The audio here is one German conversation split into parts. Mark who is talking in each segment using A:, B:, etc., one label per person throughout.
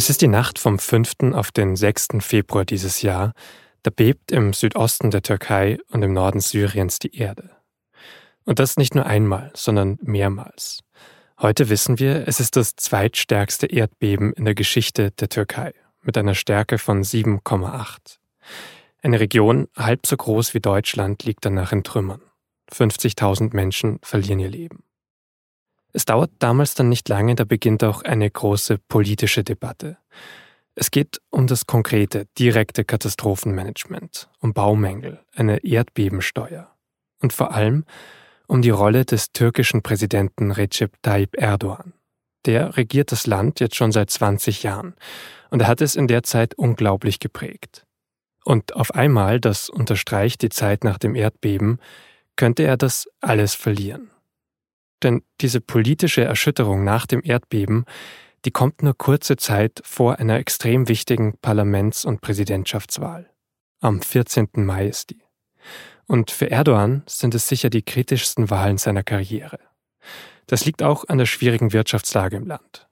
A: Es ist die Nacht vom 5. auf den 6. Februar dieses Jahr. Da bebt im Südosten der Türkei und im Norden Syriens die Erde. Und das nicht nur einmal, sondern mehrmals. Heute wissen wir, es ist das zweitstärkste Erdbeben in der Geschichte der Türkei mit einer Stärke von 7,8. Eine Region halb so groß wie Deutschland liegt danach in Trümmern. 50.000 Menschen verlieren ihr Leben. Es dauert damals dann nicht lange, da beginnt auch eine große politische Debatte. Es geht um das konkrete, direkte Katastrophenmanagement, um Baumängel, eine Erdbebensteuer und vor allem um die Rolle des türkischen Präsidenten Recep Tayyip Erdogan. Der regiert das Land jetzt schon seit 20 Jahren und er hat es in der Zeit unglaublich geprägt. Und auf einmal, das unterstreicht die Zeit nach dem Erdbeben, könnte er das alles verlieren. Denn diese politische Erschütterung nach dem Erdbeben, die kommt nur kurze Zeit vor einer extrem wichtigen Parlaments- und Präsidentschaftswahl. Am 14. Mai ist die. Und für Erdogan sind es sicher die kritischsten Wahlen seiner Karriere. Das liegt auch an der schwierigen Wirtschaftslage im Land.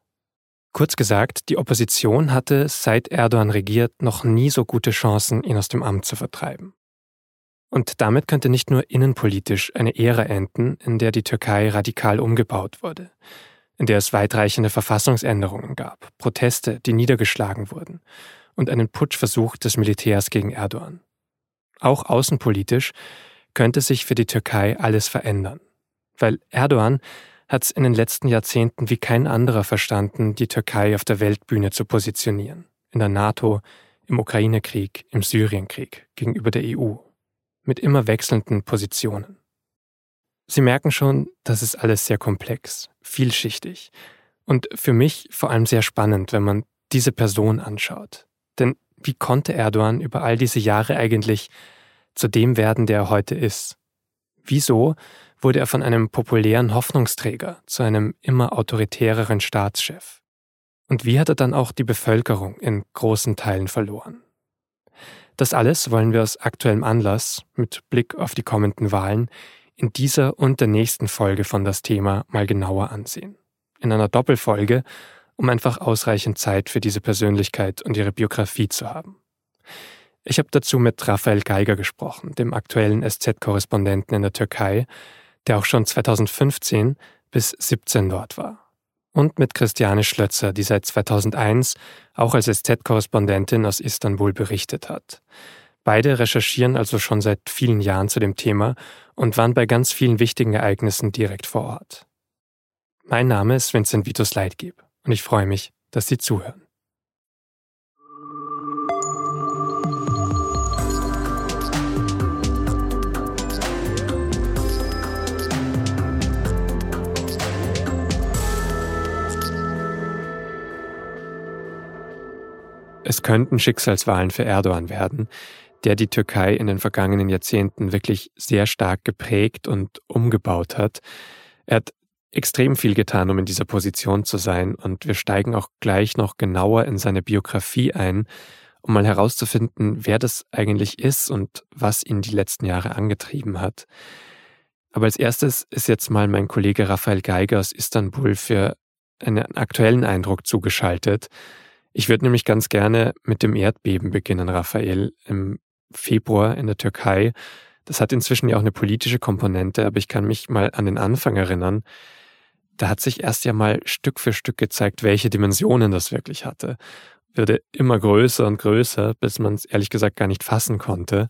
A: Kurz gesagt, die Opposition hatte, seit Erdogan regiert, noch nie so gute Chancen, ihn aus dem Amt zu vertreiben. Und damit könnte nicht nur innenpolitisch eine Ära enden, in der die Türkei radikal umgebaut wurde, in der es weitreichende Verfassungsänderungen gab, Proteste, die niedergeschlagen wurden und einen Putschversuch des Militärs gegen Erdogan. Auch außenpolitisch könnte sich für die Türkei alles verändern, weil Erdogan hat es in den letzten Jahrzehnten wie kein anderer verstanden, die Türkei auf der Weltbühne zu positionieren, in der NATO, im Ukraine-Krieg, im Syrienkrieg, gegenüber der EU mit immer wechselnden Positionen. Sie merken schon, das ist alles sehr komplex, vielschichtig und für mich vor allem sehr spannend, wenn man diese Person anschaut. Denn wie konnte Erdogan über all diese Jahre eigentlich zu dem werden, der er heute ist? Wieso wurde er von einem populären Hoffnungsträger zu einem immer autoritäreren Staatschef? Und wie hat er dann auch die Bevölkerung in großen Teilen verloren? Das alles wollen wir aus aktuellem Anlass mit Blick auf die kommenden Wahlen in dieser und der nächsten Folge von das Thema mal genauer ansehen. In einer Doppelfolge, um einfach ausreichend Zeit für diese Persönlichkeit und ihre Biografie zu haben. Ich habe dazu mit Raphael Geiger gesprochen, dem aktuellen SZ-Korrespondenten in der Türkei, der auch schon 2015 bis 17 dort war und mit Christiane Schlötzer, die seit 2001 auch als SZ-Korrespondentin aus Istanbul berichtet hat. Beide recherchieren also schon seit vielen Jahren zu dem Thema und waren bei ganz vielen wichtigen Ereignissen direkt vor Ort. Mein Name ist Vincent Vitus Leitgeb und ich freue mich, dass Sie zuhören. Es könnten Schicksalswahlen für Erdogan werden, der die Türkei in den vergangenen Jahrzehnten wirklich sehr stark geprägt und umgebaut hat. Er hat extrem viel getan, um in dieser Position zu sein, und wir steigen auch gleich noch genauer in seine Biografie ein, um mal herauszufinden, wer das eigentlich ist und was ihn die letzten Jahre angetrieben hat. Aber als erstes ist jetzt mal mein Kollege Raphael Geiger aus Istanbul für einen aktuellen Eindruck zugeschaltet. Ich würde nämlich ganz gerne mit dem Erdbeben beginnen, Raphael, im Februar in der Türkei. Das hat inzwischen ja auch eine politische Komponente, aber ich kann mich mal an den Anfang erinnern. Da hat sich erst ja mal Stück für Stück gezeigt, welche Dimensionen das wirklich hatte. Wurde immer größer und größer, bis man es ehrlich gesagt gar nicht fassen konnte.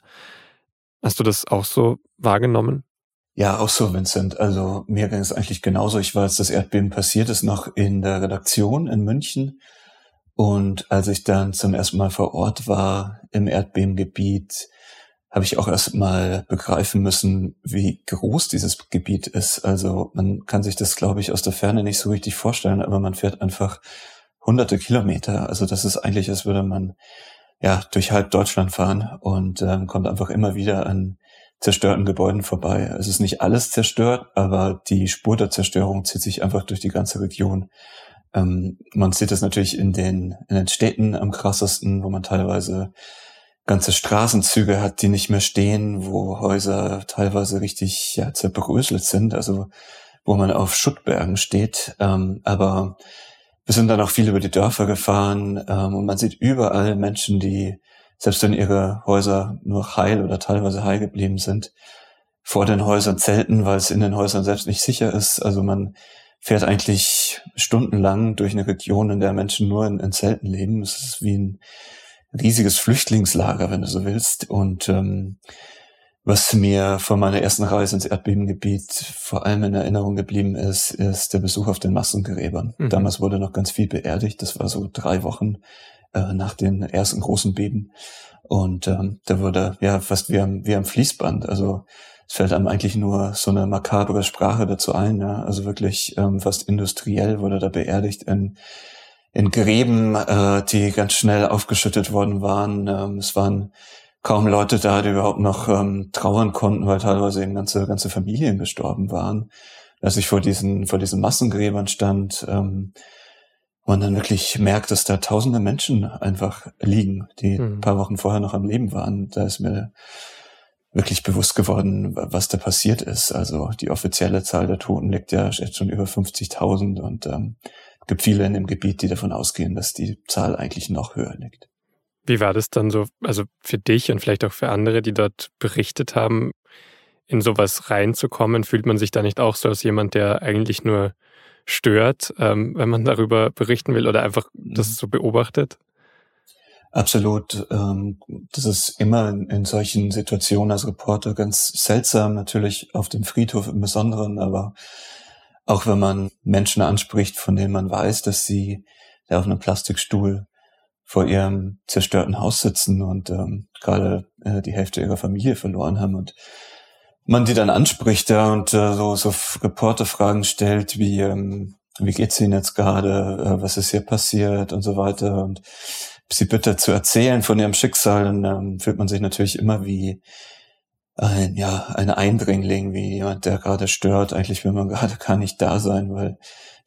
A: Hast du das auch so wahrgenommen?
B: Ja, auch so, Vincent. Also mir ging es eigentlich genauso. Ich war, als das Erdbeben passiert ist, noch in der Redaktion in München und als ich dann zum ersten Mal vor Ort war im Erdbebengebiet, habe ich auch erst mal begreifen müssen, wie groß dieses Gebiet ist. Also man kann sich das, glaube ich, aus der Ferne nicht so richtig vorstellen, aber man fährt einfach hunderte Kilometer. Also das ist eigentlich, als würde man ja durch halb Deutschland fahren und ähm, kommt einfach immer wieder an zerstörten Gebäuden vorbei. Es ist nicht alles zerstört, aber die Spur der Zerstörung zieht sich einfach durch die ganze Region. Ähm, man sieht es natürlich in den, in den Städten am krassesten, wo man teilweise ganze Straßenzüge hat, die nicht mehr stehen, wo Häuser teilweise richtig ja, zerbröselt sind, also wo man auf Schuttbergen steht. Ähm, aber wir sind dann auch viel über die Dörfer gefahren ähm, und man sieht überall Menschen, die, selbst wenn ihre Häuser nur heil oder teilweise heil geblieben sind, vor den Häusern zelten, weil es in den Häusern selbst nicht sicher ist. Also man fährt eigentlich stundenlang durch eine Region, in der Menschen nur in, in Zelten leben. Es ist wie ein riesiges Flüchtlingslager, wenn du so willst. Und ähm, was mir von meiner ersten Reise ins Erdbebengebiet vor allem in Erinnerung geblieben ist, ist der Besuch auf den Massengräbern. Mhm. Damals wurde noch ganz viel beerdigt. Das war so drei Wochen äh, nach den ersten großen Beben. Und ähm, da wurde ja fast wie am, wie am Fließband. Also es fällt einem eigentlich nur so eine makabre Sprache dazu ein. Ja? Also wirklich ähm, fast industriell wurde da beerdigt in, in Gräben, äh, die ganz schnell aufgeschüttet worden waren. Ähm, es waren kaum Leute da, die überhaupt noch ähm, trauern konnten, weil teilweise eben ganze, ganze Familien gestorben waren. Als ich vor diesen, vor diesen Massengräbern stand, ähm, man dann wirklich merkt, dass da tausende Menschen einfach liegen, die mhm. ein paar Wochen vorher noch am Leben waren. Da ist mir wirklich bewusst geworden, was da passiert ist. Also die offizielle Zahl der Toten liegt ja jetzt schon über 50.000 und ähm, gibt viele in dem Gebiet, die davon ausgehen, dass die Zahl eigentlich noch höher liegt.
A: Wie war das dann so, also für dich und vielleicht auch für andere, die dort berichtet haben, in sowas reinzukommen? Fühlt man sich da nicht auch so als jemand, der eigentlich nur stört, ähm, wenn man darüber berichten will oder einfach das mhm. so beobachtet?
B: Absolut. Ähm, das ist immer in solchen Situationen als Reporter ganz seltsam, natürlich auf dem Friedhof im Besonderen, aber auch wenn man Menschen anspricht, von denen man weiß, dass sie auf einem Plastikstuhl vor ihrem zerstörten Haus sitzen und ähm, gerade äh, die Hälfte ihrer Familie verloren haben und man die dann anspricht ja, und äh, so, so Reporterfragen stellt, wie ähm, wie geht's Ihnen jetzt gerade, äh, was ist hier passiert? Und so weiter. Und sie bitte zu erzählen von ihrem Schicksal, dann ähm, fühlt man sich natürlich immer wie ein, ja, ein Eindringling, wie jemand, der gerade stört. Eigentlich will man gerade gar nicht da sein, weil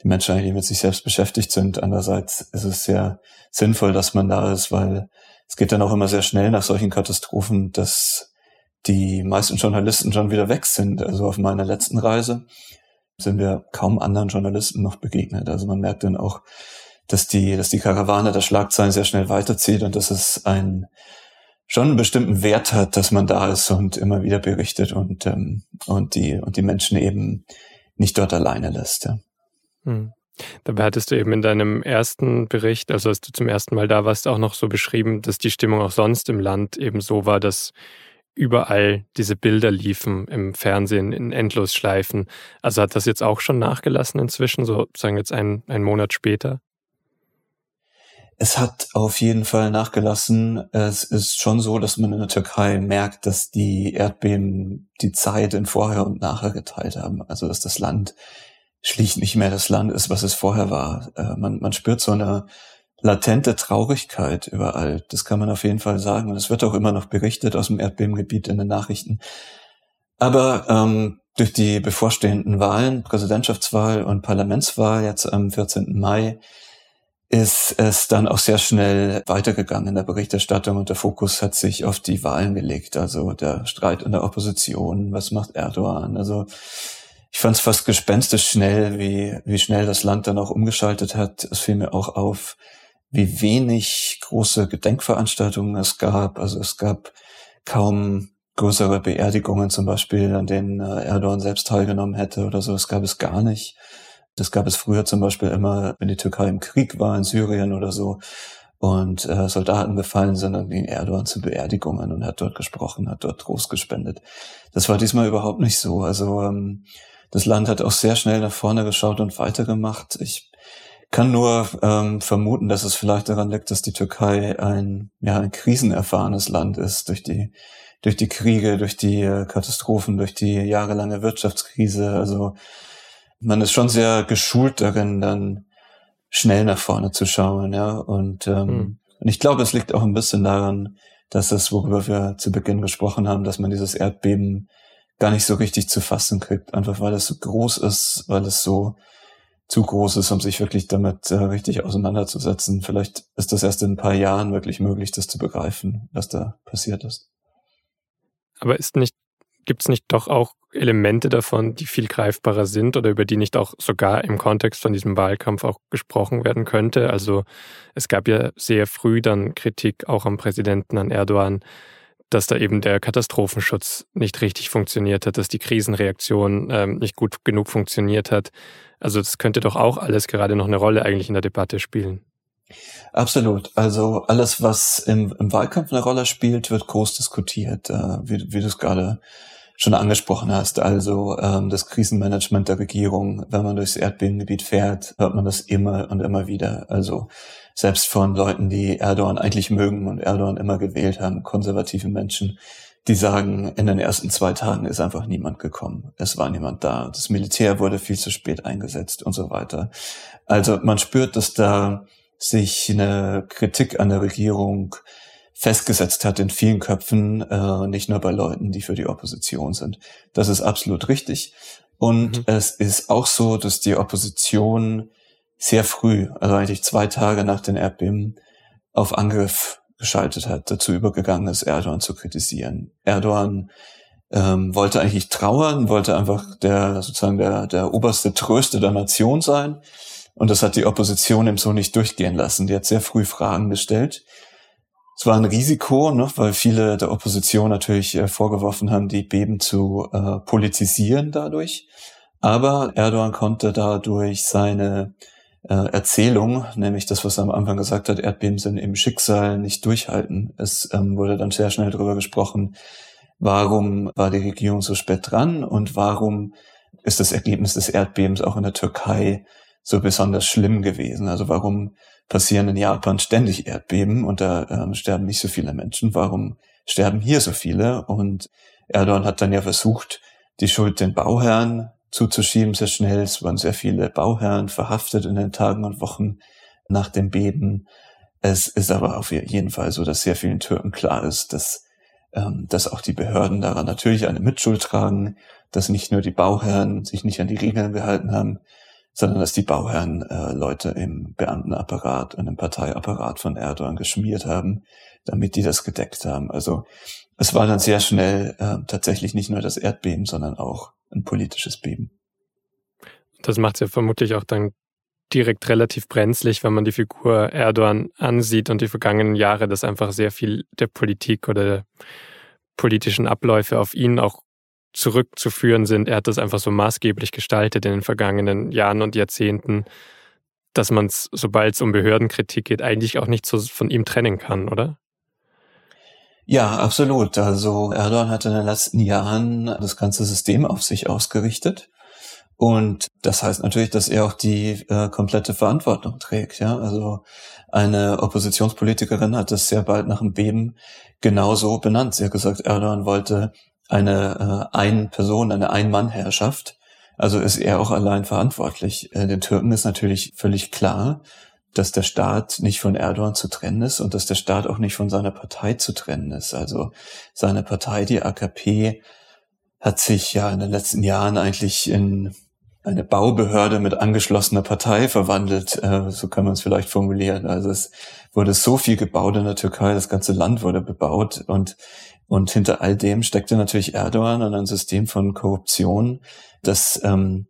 B: die Menschen eigentlich mit sich selbst beschäftigt sind. Andererseits ist es sehr sinnvoll, dass man da ist, weil es geht dann auch immer sehr schnell nach solchen Katastrophen, dass die meisten Journalisten schon wieder weg sind. Also auf meiner letzten Reise sind wir kaum anderen Journalisten noch begegnet. Also man merkt dann auch, dass die, dass die Karawane der Schlagzeilen sehr schnell weiterzieht und dass es ein schon einen bestimmten Wert hat, dass man da ist und immer wieder berichtet und ähm, und die und die Menschen eben nicht dort alleine lässt. Ja.
A: Hm. Dabei hattest du eben in deinem ersten Bericht, also als du zum ersten Mal da warst, auch noch so beschrieben, dass die Stimmung auch sonst im Land eben so war, dass überall diese Bilder liefen im Fernsehen in Endlosschleifen. Also hat das jetzt auch schon nachgelassen inzwischen, so sagen wir jetzt einen, einen Monat später?
B: Es hat auf jeden Fall nachgelassen. Es ist schon so, dass man in der Türkei merkt, dass die Erdbeben die Zeit in vorher und nachher geteilt haben. Also dass das Land schlicht nicht mehr das Land ist, was es vorher war. Äh, man, man spürt so eine latente Traurigkeit überall. Das kann man auf jeden Fall sagen. Und es wird auch immer noch berichtet aus dem Erdbebengebiet in den Nachrichten. Aber ähm, durch die bevorstehenden Wahlen, Präsidentschaftswahl und Parlamentswahl jetzt am 14. Mai, ist es dann auch sehr schnell weitergegangen in der Berichterstattung und der Fokus hat sich auf die Wahlen gelegt. Also der Streit in der Opposition, was macht Erdogan? Also ich fand es fast gespenstisch schnell, wie, wie schnell das Land dann auch umgeschaltet hat. Es fiel mir auch auf, wie wenig große Gedenkveranstaltungen es gab. Also es gab kaum größere Beerdigungen zum Beispiel, an denen äh, Erdogan selbst teilgenommen hätte oder so. Das gab es gar nicht. Das gab es früher zum Beispiel immer, wenn die Türkei im Krieg war, in Syrien oder so, und äh, Soldaten gefallen sind, dann ging Erdogan zu Beerdigungen und hat dort gesprochen, hat dort Trost gespendet. Das war diesmal überhaupt nicht so. Also ähm, das Land hat auch sehr schnell nach vorne geschaut und weitergemacht. Ich kann nur ähm, vermuten, dass es vielleicht daran liegt, dass die Türkei ein, ja, ein krisenerfahrenes Land ist durch die, durch die Kriege, durch die äh, Katastrophen, durch die jahrelange Wirtschaftskrise. Also man ist schon sehr geschult darin, dann schnell nach vorne zu schauen, ja. Und, ähm, mhm. und ich glaube, es liegt auch ein bisschen daran, dass es, worüber wir zu Beginn gesprochen haben, dass man dieses Erdbeben gar nicht so richtig zu fassen kriegt, einfach weil es so groß ist, weil es so zu groß ist, um sich wirklich damit äh, richtig auseinanderzusetzen. Vielleicht ist das erst in ein paar Jahren wirklich möglich, das zu begreifen, was da passiert ist.
A: Aber ist nicht, gibt es nicht doch auch Elemente davon, die viel greifbarer sind oder über die nicht auch sogar im Kontext von diesem Wahlkampf auch gesprochen werden könnte? Also es gab ja sehr früh dann Kritik auch am Präsidenten, an Erdogan, dass da eben der Katastrophenschutz nicht richtig funktioniert hat, dass die Krisenreaktion ähm, nicht gut genug funktioniert hat. Also das könnte doch auch alles gerade noch eine Rolle eigentlich in der Debatte spielen.
B: Absolut. Also alles, was im, im Wahlkampf eine Rolle spielt, wird groß diskutiert, äh, wie, wie du es gerade schon angesprochen hast. Also ähm, das Krisenmanagement der Regierung, wenn man durchs Erdbebengebiet fährt, hört man das immer und immer wieder. Also selbst von Leuten, die Erdogan eigentlich mögen und Erdogan immer gewählt haben, konservative Menschen, die sagen, in den ersten zwei Tagen ist einfach niemand gekommen. Es war niemand da. Das Militär wurde viel zu spät eingesetzt und so weiter. Also man spürt, dass da sich eine Kritik an der Regierung festgesetzt hat in vielen Köpfen, äh, nicht nur bei Leuten, die für die Opposition sind. Das ist absolut richtig. Und mhm. es ist auch so, dass die Opposition sehr früh, also eigentlich zwei Tage nach den Erdbeben, auf Angriff geschaltet hat, dazu übergegangen ist, Erdogan zu kritisieren. Erdogan ähm, wollte eigentlich trauern, wollte einfach der sozusagen der, der oberste Tröster der Nation sein. Und das hat die Opposition ihm so nicht durchgehen lassen. Die hat sehr früh Fragen gestellt. Es war ein Risiko, ne, weil viele der Opposition natürlich äh, vorgeworfen haben, die Beben zu äh, politisieren dadurch. Aber Erdogan konnte dadurch seine äh, Erzählung, nämlich das, was er am Anfang gesagt hat, Erdbeben sind im Schicksal nicht durchhalten. Es ähm, wurde dann sehr schnell darüber gesprochen, warum war die Regierung so spät dran und warum ist das Ergebnis des Erdbebens auch in der Türkei so besonders schlimm gewesen. Also warum passieren in Japan ständig Erdbeben und da ähm, sterben nicht so viele Menschen? Warum sterben hier so viele? Und Erdogan hat dann ja versucht, die Schuld den Bauherren zuzuschieben, sehr schnell. Es waren sehr viele Bauherren verhaftet in den Tagen und Wochen nach dem Beben. Es ist aber auf jeden Fall so, dass sehr vielen Türken klar ist, dass, ähm, dass auch die Behörden daran natürlich eine Mitschuld tragen, dass nicht nur die Bauherren sich nicht an die Regeln gehalten haben, sondern dass die Bauherren äh, Leute im Beamtenapparat und im Parteiapparat von Erdogan geschmiert haben, damit die das gedeckt haben. Also es war dann sehr schnell äh, tatsächlich nicht nur das Erdbeben, sondern auch ein politisches Beben.
A: Das macht es ja vermutlich auch dann direkt relativ brenzlig, wenn man die Figur Erdogan ansieht und die vergangenen Jahre, dass einfach sehr viel der Politik oder der politischen Abläufe auf ihn auch zurückzuführen sind. Er hat das einfach so maßgeblich gestaltet in den vergangenen Jahren und Jahrzehnten, dass man es, sobald es um Behördenkritik geht, eigentlich auch nicht so von ihm trennen kann, oder?
B: Ja, absolut. Also Erdogan hat in den letzten Jahren das ganze System auf sich ausgerichtet. Und das heißt natürlich, dass er auch die äh, komplette Verantwortung trägt. Ja, also eine Oppositionspolitikerin hat das sehr bald nach dem Beben genauso benannt. Sie hat gesagt, Erdogan wollte eine äh, Ein-Person, eine Ein-Mann-Herrschaft. Also ist er auch allein verantwortlich. Äh, den Türken ist natürlich völlig klar, dass der Staat nicht von Erdogan zu trennen ist und dass der Staat auch nicht von seiner Partei zu trennen ist. Also seine Partei, die AKP, hat sich ja in den letzten Jahren eigentlich in eine Baubehörde mit angeschlossener Partei verwandelt, äh, so kann man es vielleicht formulieren. Also es wurde so viel gebaut in der Türkei, das ganze Land wurde bebaut und und hinter all dem steckte natürlich Erdogan und ein System von Korruption, das ähm,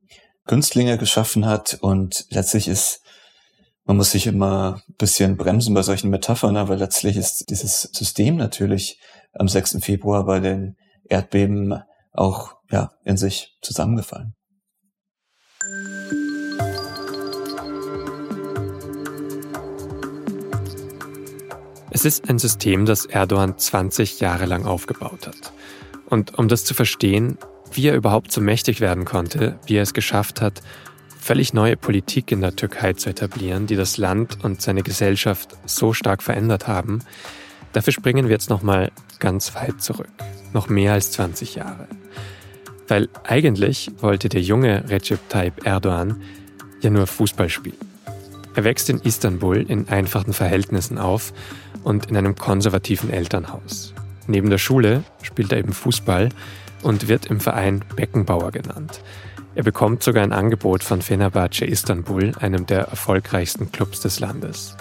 B: Günstlinge geschaffen hat. Und letztlich ist, man muss sich immer ein bisschen bremsen bei solchen Metaphern, aber letztlich ist dieses System natürlich am 6. Februar bei den Erdbeben auch ja, in sich zusammengefallen.
A: Es ist ein System, das Erdogan 20 Jahre lang aufgebaut hat. Und um das zu verstehen, wie er überhaupt so mächtig werden konnte, wie er es geschafft hat, völlig neue Politik in der Türkei zu etablieren, die das Land und seine Gesellschaft so stark verändert haben, dafür springen wir jetzt nochmal ganz weit zurück, noch mehr als 20 Jahre. Weil eigentlich wollte der junge Recep Tayyip Erdogan ja nur Fußball spielen. Er wächst in Istanbul in einfachen Verhältnissen auf und in einem konservativen Elternhaus. Neben der Schule spielt er eben Fußball und wird im Verein Beckenbauer genannt. Er bekommt sogar ein Angebot von Fenerbahce Istanbul, einem der erfolgreichsten Clubs des Landes.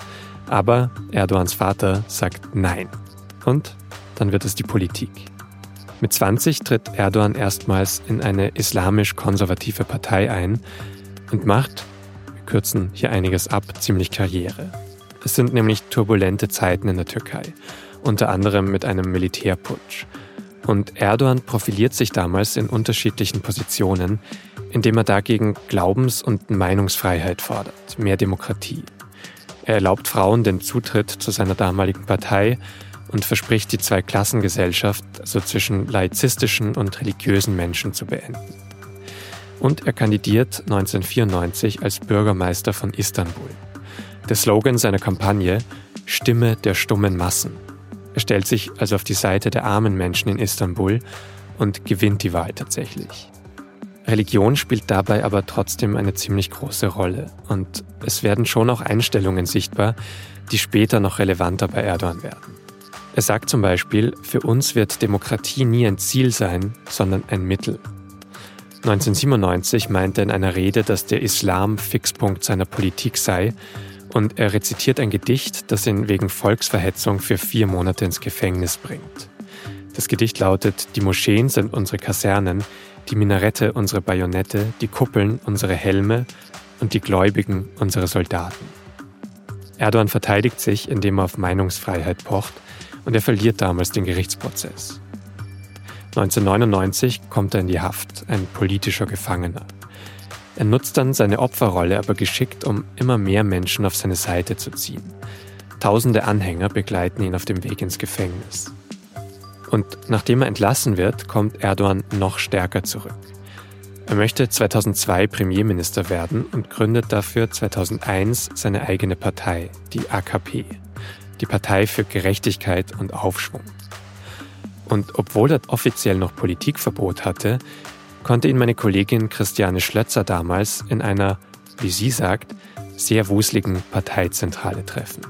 A: Aber Erdogans Vater sagt Nein. Und dann wird es die Politik. Mit 20 tritt Erdogan erstmals in eine islamisch-konservative Partei ein und macht, wir kürzen hier einiges ab, ziemlich Karriere. Es sind nämlich turbulente Zeiten in der Türkei, unter anderem mit einem Militärputsch. Und Erdogan profiliert sich damals in unterschiedlichen Positionen, indem er dagegen Glaubens- und Meinungsfreiheit fordert, mehr Demokratie. Er erlaubt Frauen den Zutritt zu seiner damaligen Partei und verspricht die Zweiklassengesellschaft, also zwischen laizistischen und religiösen Menschen, zu beenden. Und er kandidiert 1994 als Bürgermeister von Istanbul. Der Slogan seiner Kampagne Stimme der stummen Massen. Er stellt sich also auf die Seite der armen Menschen in Istanbul und gewinnt die Wahl tatsächlich. Religion spielt dabei aber trotzdem eine ziemlich große Rolle und es werden schon auch Einstellungen sichtbar, die später noch relevanter bei Erdogan werden. Er sagt zum Beispiel, für uns wird Demokratie nie ein Ziel sein, sondern ein Mittel. 1997 meinte er in einer Rede, dass der Islam Fixpunkt seiner Politik sei und er rezitiert ein Gedicht, das ihn wegen Volksverhetzung für vier Monate ins Gefängnis bringt. Das Gedicht lautet, die Moscheen sind unsere Kasernen, die Minarette unsere Bajonette, die Kuppeln unsere Helme und die Gläubigen unsere Soldaten. Erdogan verteidigt sich, indem er auf Meinungsfreiheit pocht und er verliert damals den Gerichtsprozess. 1999 kommt er in die Haft, ein politischer Gefangener. Er nutzt dann seine Opferrolle aber geschickt, um immer mehr Menschen auf seine Seite zu ziehen. Tausende Anhänger begleiten ihn auf dem Weg ins Gefängnis. Und nachdem er entlassen wird, kommt Erdogan noch stärker zurück. Er möchte 2002 Premierminister werden und gründet dafür 2001 seine eigene Partei, die AKP die Partei für Gerechtigkeit und Aufschwung. Und obwohl er offiziell noch Politikverbot hatte, konnte ihn meine Kollegin Christiane Schlötzer damals in einer, wie sie sagt, sehr wuseligen Parteizentrale treffen.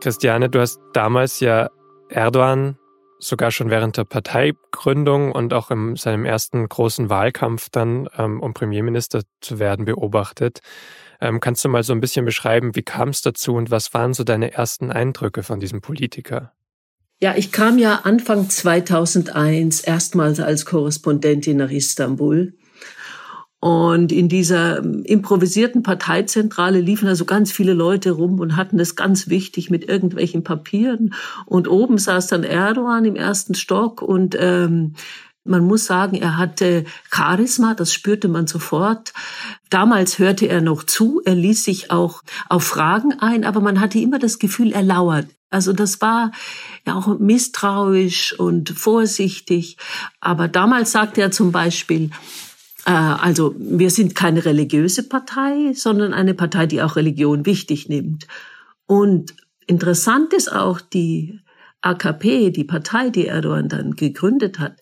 A: Christiane, du hast damals ja Erdogan sogar schon während der Parteigründung und auch in seinem ersten großen Wahlkampf dann, ähm, um Premierminister zu werden, beobachtet. Ähm, kannst du mal so ein bisschen beschreiben, wie kam es dazu und was waren so deine ersten Eindrücke von diesem Politiker?
C: Ja, ich kam ja Anfang 2001 erstmals als Korrespondentin nach Istanbul und in dieser ähm, improvisierten Parteizentrale liefen also ganz viele Leute rum und hatten es ganz wichtig mit irgendwelchen Papieren. Und oben saß dann Erdogan im ersten Stock und ähm, man muss sagen, er hatte Charisma, das spürte man sofort. Damals hörte er noch zu, er ließ sich auch auf Fragen ein, aber man hatte immer das Gefühl, er lauert. Also das war ja auch misstrauisch und vorsichtig. Aber damals sagte er zum Beispiel, äh, also wir sind keine religiöse Partei, sondern eine Partei, die auch Religion wichtig nimmt. Und interessant ist auch, die AKP, die Partei, die Erdogan dann gegründet hat,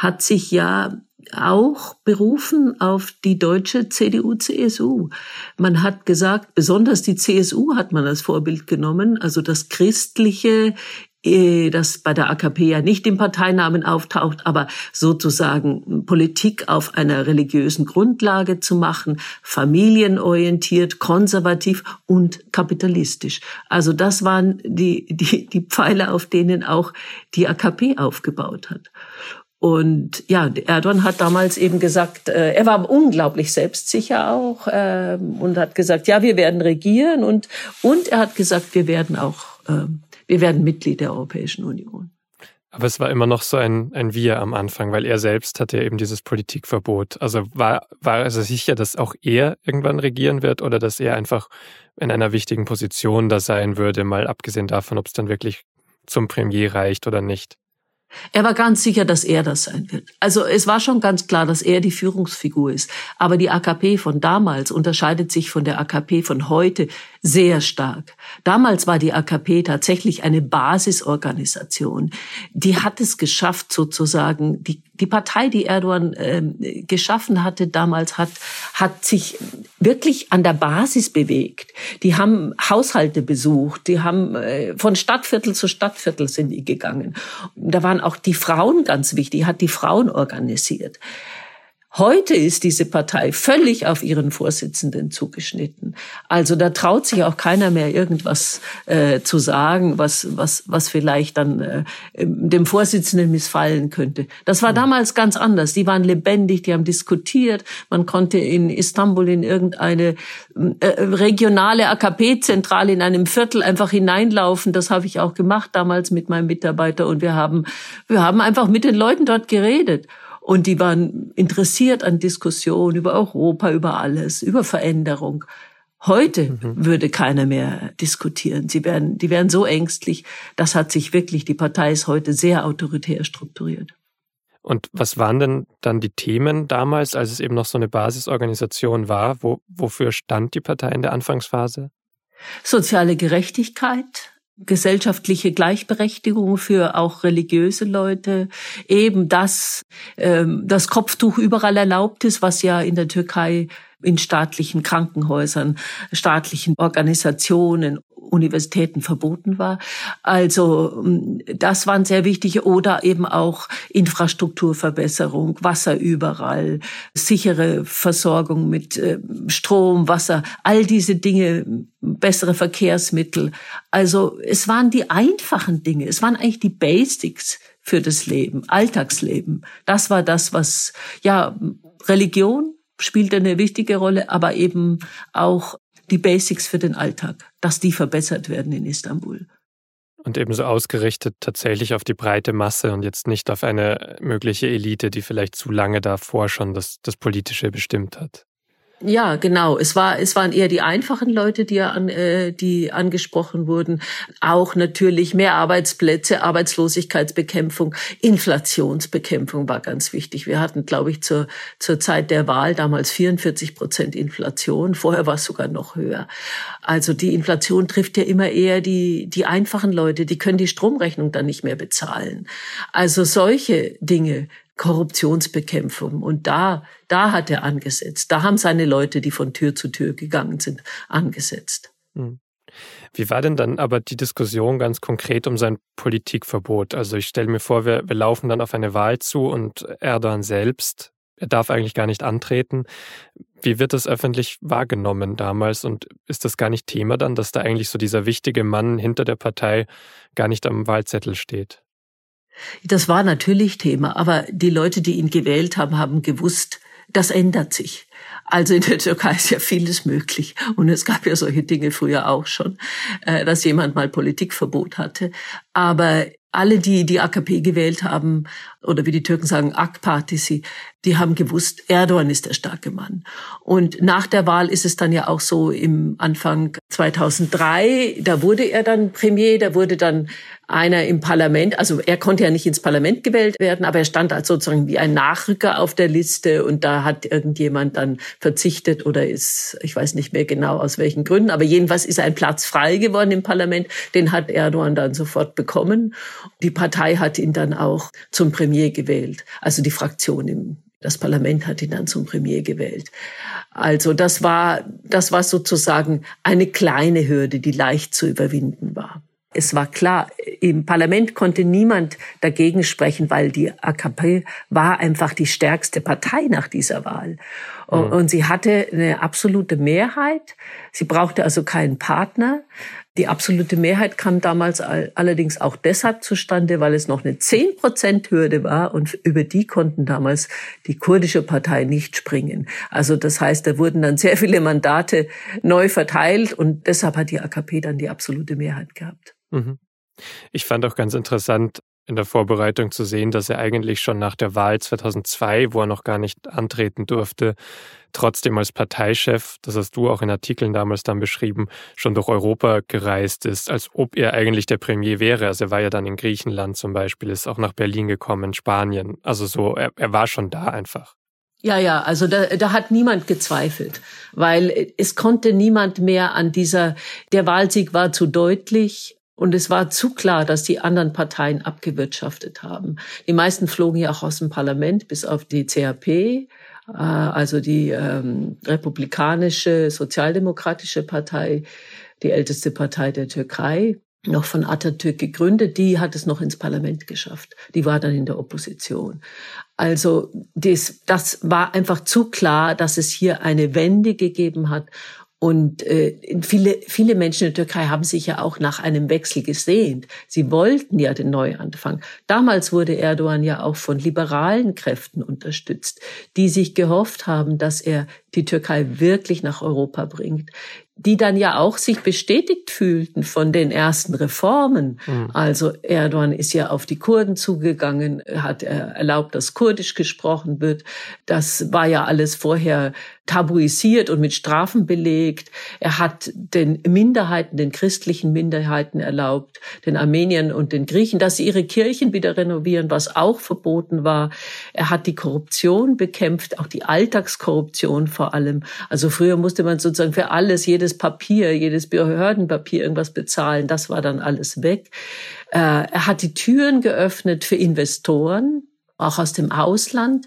C: hat sich ja auch berufen auf die deutsche CDU-CSU. Man hat gesagt, besonders die CSU hat man als Vorbild genommen, also das christliche äh, das bei der AKP ja nicht im Parteinamen auftaucht, aber sozusagen Politik auf einer religiösen Grundlage zu machen, familienorientiert, konservativ und kapitalistisch. Also das waren die, die, die Pfeiler, auf denen auch die AKP aufgebaut hat. Und ja, Erdogan hat damals eben gesagt, äh, er war unglaublich selbstsicher auch äh, und hat gesagt, ja, wir werden regieren und und er hat gesagt, wir werden auch äh, wir werden Mitglied der Europäischen Union.
A: Aber es war immer noch so ein, ein Wir am Anfang, weil er selbst hatte eben dieses Politikverbot. Also war, war er sicher, dass auch er irgendwann regieren wird oder dass er einfach in einer wichtigen Position da sein würde, mal abgesehen davon, ob es dann wirklich zum Premier reicht oder nicht?
C: Er war ganz sicher, dass er das sein wird. Also es war schon ganz klar, dass er die Führungsfigur ist. Aber die AKP von damals unterscheidet sich von der AKP von heute sehr stark. Damals war die AKP tatsächlich eine Basisorganisation. Die hat es geschafft, sozusagen, die, die Partei, die Erdogan äh, geschaffen hatte damals, hat, hat sich wirklich an der Basis bewegt. Die haben Haushalte besucht, die haben äh, von Stadtviertel zu Stadtviertel sind die gegangen. Da waren auch die Frauen ganz wichtig, hat die Frauen organisiert. Heute ist diese Partei völlig auf ihren Vorsitzenden zugeschnitten. Also da traut sich auch keiner mehr irgendwas äh, zu sagen, was was was vielleicht dann äh, dem Vorsitzenden missfallen könnte. Das war damals ganz anders. Die waren lebendig, die haben diskutiert. Man konnte in Istanbul in irgendeine äh, regionale AKP-Zentrale in einem Viertel einfach hineinlaufen. Das habe ich auch gemacht damals mit meinem Mitarbeiter und wir haben wir haben einfach mit den Leuten dort geredet. Und die waren interessiert an Diskussionen über Europa, über alles, über Veränderung. Heute mhm. würde keiner mehr diskutieren. Sie werden, die wären so ängstlich. Das hat sich wirklich, die Partei ist heute sehr autoritär strukturiert.
A: Und was waren denn dann die Themen damals, als es eben noch so eine Basisorganisation war? Wo, wofür stand die Partei in der Anfangsphase?
C: Soziale Gerechtigkeit, gesellschaftliche Gleichberechtigung für auch religiöse Leute, eben dass ähm, das Kopftuch überall erlaubt ist, was ja in der Türkei in staatlichen Krankenhäusern, staatlichen Organisationen, Universitäten verboten war. Also mm, das waren sehr wichtige oder eben auch Infrastrukturverbesserung, Wasser überall, sichere Versorgung mit äh, Strom, Wasser, all diese Dinge, bessere Verkehrsmittel. Also es waren die einfachen Dinge, es waren eigentlich die Basics für das Leben, Alltagsleben. Das war das, was ja Religion spielte eine wichtige Rolle, aber eben auch die Basics für den Alltag, dass die verbessert werden in Istanbul.
A: Und ebenso ausgerichtet tatsächlich auf die breite Masse und jetzt nicht auf eine mögliche Elite, die vielleicht zu lange davor schon das, das Politische bestimmt hat.
C: Ja, genau. Es war, es waren eher die einfachen Leute, die, an, äh, die angesprochen wurden. Auch natürlich mehr Arbeitsplätze, Arbeitslosigkeitsbekämpfung, Inflationsbekämpfung war ganz wichtig. Wir hatten, glaube ich, zur, zur Zeit der Wahl damals 44 Prozent Inflation. Vorher war es sogar noch höher. Also die Inflation trifft ja immer eher die, die einfachen Leute. Die können die Stromrechnung dann nicht mehr bezahlen. Also solche Dinge Korruptionsbekämpfung. Und da, da hat er angesetzt. Da haben seine Leute, die von Tür zu Tür gegangen sind, angesetzt. Hm.
A: Wie war denn dann aber die Diskussion ganz konkret um sein Politikverbot? Also ich stelle mir vor, wir, wir laufen dann auf eine Wahl zu und Erdogan selbst, er darf eigentlich gar nicht antreten. Wie wird das öffentlich wahrgenommen damals und ist das gar nicht Thema dann, dass da eigentlich so dieser wichtige Mann hinter der Partei gar nicht am Wahlzettel steht?
C: Das war natürlich Thema, aber die Leute, die ihn gewählt haben, haben gewusst, das ändert sich. Also in der Türkei ist ja vieles möglich. Und es gab ja solche Dinge früher auch schon, äh, dass jemand mal Politikverbot hatte. Aber alle, die die AKP gewählt haben, oder wie die Türken sagen, AK Partisi, die haben gewusst, Erdogan ist der starke Mann. Und nach der Wahl ist es dann ja auch so im Anfang 2003, da wurde er dann Premier, da wurde dann einer im Parlament, also er konnte ja nicht ins Parlament gewählt werden, aber er stand als sozusagen wie ein Nachrücker auf der Liste und da hat irgendjemand dann verzichtet oder ist, ich weiß nicht mehr genau aus welchen Gründen, aber jedenfalls ist ein Platz frei geworden im Parlament, den hat Erdogan dann sofort bekommen. Die Partei hat ihn dann auch zum Premier gewählt, also die Fraktion im das Parlament hat ihn dann zum Premier gewählt. Also das war, das war sozusagen eine kleine Hürde, die leicht zu überwinden war. Es war klar, im Parlament konnte niemand dagegen sprechen, weil die AKP war einfach die stärkste Partei nach dieser Wahl. Mhm. Und sie hatte eine absolute Mehrheit. Sie brauchte also keinen Partner. Die absolute Mehrheit kam damals allerdings auch deshalb zustande, weil es noch eine 10-Prozent-Hürde war und über die konnten damals die kurdische Partei nicht springen. Also das heißt, da wurden dann sehr viele Mandate neu verteilt und deshalb hat die AKP dann die absolute Mehrheit gehabt. Mhm.
A: Ich fand auch ganz interessant in der Vorbereitung zu sehen, dass er eigentlich schon nach der Wahl 2002, wo er noch gar nicht antreten durfte, trotzdem als Parteichef, das hast du auch in Artikeln damals dann beschrieben, schon durch Europa gereist ist, als ob er eigentlich der Premier wäre. Also er war ja dann in Griechenland zum Beispiel, ist auch nach Berlin gekommen, Spanien. Also so, er, er war schon da einfach.
C: Ja, ja, also da, da hat niemand gezweifelt, weil es konnte niemand mehr an dieser, der Wahlsieg war zu deutlich, und es war zu klar, dass die anderen Parteien abgewirtschaftet haben. Die meisten flogen ja auch aus dem Parlament, bis auf die CHP, äh, also die ähm, republikanische, sozialdemokratische Partei, die älteste Partei der Türkei. noch von Atatürk gegründet, die hat es noch ins Parlament geschafft. Die war dann in der Opposition. Also das, das war einfach zu klar, dass es hier eine Wende gegeben hat und äh, viele, viele Menschen in der Türkei haben sich ja auch nach einem Wechsel gesehnt. Sie wollten ja den Neuanfang. Damals wurde Erdogan ja auch von liberalen Kräften unterstützt, die sich gehofft haben, dass er die Türkei wirklich nach Europa bringt, die dann ja auch sich bestätigt fühlten von den ersten Reformen. Mhm. Also Erdogan ist ja auf die Kurden zugegangen, hat erlaubt, dass Kurdisch gesprochen wird. Das war ja alles vorher tabuisiert und mit Strafen belegt. Er hat den Minderheiten, den christlichen Minderheiten erlaubt, den Armeniern und den Griechen, dass sie ihre Kirchen wieder renovieren, was auch verboten war. Er hat die Korruption bekämpft, auch die Alltagskorruption vor allem. Also früher musste man sozusagen für alles, jedes Papier, jedes Behördenpapier irgendwas bezahlen. Das war dann alles weg. Äh, er hat die Türen geöffnet für Investoren, auch aus dem Ausland.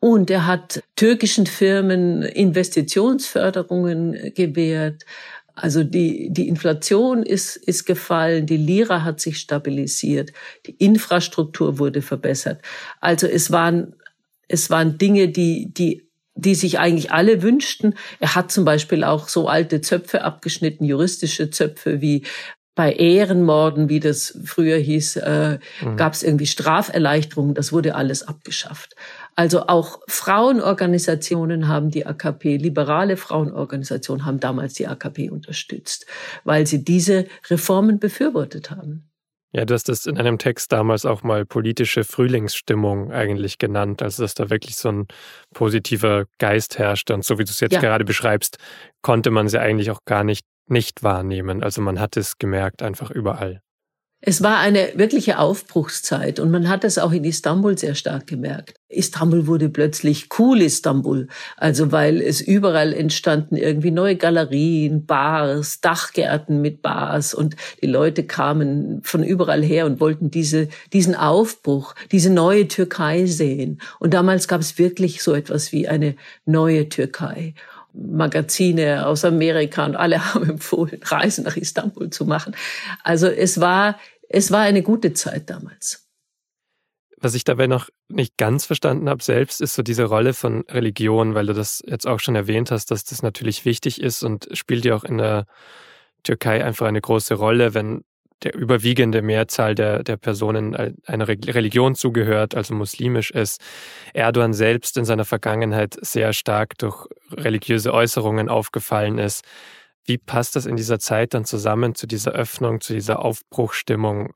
C: Und er hat türkischen Firmen Investitionsförderungen gewährt. Also die, die Inflation ist, ist gefallen, die Lira hat sich stabilisiert, die Infrastruktur wurde verbessert. Also es waren, es waren Dinge, die, die die sich eigentlich alle wünschten. Er hat zum Beispiel auch so alte Zöpfe abgeschnitten, juristische Zöpfe wie bei Ehrenmorden, wie das früher hieß, äh, mhm. gab es irgendwie Straferleichterungen. Das wurde alles abgeschafft. Also auch Frauenorganisationen haben die AKP, liberale Frauenorganisationen haben damals die AKP unterstützt, weil sie diese Reformen befürwortet haben.
A: Ja, du hast das in einem Text damals auch mal politische Frühlingsstimmung eigentlich genannt, also dass da wirklich so ein positiver Geist herrschte. Und so wie du es jetzt ja. gerade beschreibst, konnte man sie eigentlich auch gar nicht nicht wahrnehmen. Also man hat es gemerkt einfach überall.
C: Es war eine wirkliche Aufbruchszeit und man hat es auch in Istanbul sehr stark gemerkt. Istanbul wurde plötzlich cool Istanbul, also weil es überall entstanden irgendwie neue Galerien, Bars, Dachgärten mit Bars und die Leute kamen von überall her und wollten diese, diesen Aufbruch, diese neue Türkei sehen. Und damals gab es wirklich so etwas wie eine neue Türkei. Magazine aus Amerika und alle haben empfohlen, Reisen nach Istanbul zu machen. Also es war, es war eine gute Zeit damals.
A: Was ich dabei noch nicht ganz verstanden habe selbst, ist so diese Rolle von Religion, weil du das jetzt auch schon erwähnt hast, dass das natürlich wichtig ist und spielt ja auch in der Türkei einfach eine große Rolle, wenn der überwiegende Mehrzahl der, der Personen einer Religion zugehört, also muslimisch ist. Erdogan selbst in seiner Vergangenheit sehr stark durch religiöse Äußerungen aufgefallen ist. Wie passt das in dieser Zeit dann zusammen zu dieser Öffnung, zu dieser Aufbruchstimmung?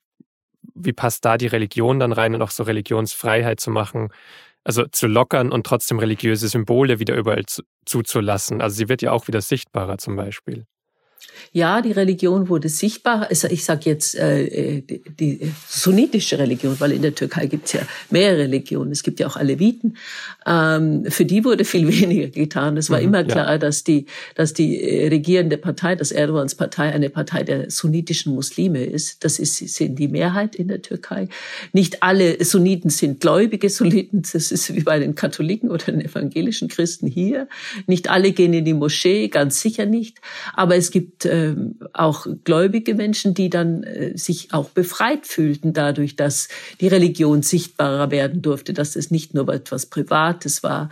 A: Wie passt da die Religion dann rein und auch so Religionsfreiheit zu machen? Also zu lockern und trotzdem religiöse Symbole wieder überall zuzulassen. Also sie wird ja auch wieder sichtbarer zum Beispiel.
C: Ja, die Religion wurde sichtbar. Ich sage jetzt äh, die, die sunnitische Religion, weil in der Türkei gibt es ja mehrere Religionen. Es gibt ja auch Aleviten. Ähm, für die wurde viel weniger getan. Es war mhm, immer klar, ja. dass die, dass die äh, regierende Partei, dass Erdogans Partei eine Partei der sunnitischen Muslime ist. Das ist sind die Mehrheit in der Türkei. Nicht alle Sunniten sind gläubige Sunniten. Das ist wie bei den Katholiken oder den evangelischen Christen hier. Nicht alle gehen in die Moschee, ganz sicher nicht. Aber es gibt gibt äh, auch gläubige Menschen, die dann äh, sich auch befreit fühlten dadurch, dass die Religion sichtbarer werden durfte, dass es nicht nur etwas Privates war.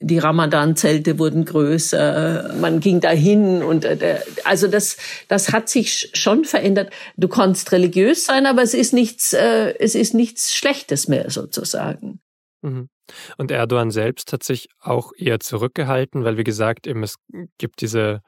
C: Die Ramadan-Zelte wurden größer, man ging dahin und äh, also das, das hat sich schon verändert. Du konntest religiös sein, aber es ist nichts, äh, es ist nichts Schlechtes mehr sozusagen.
A: Mhm. Und Erdogan selbst hat sich auch eher zurückgehalten, weil wie gesagt, eben es gibt diese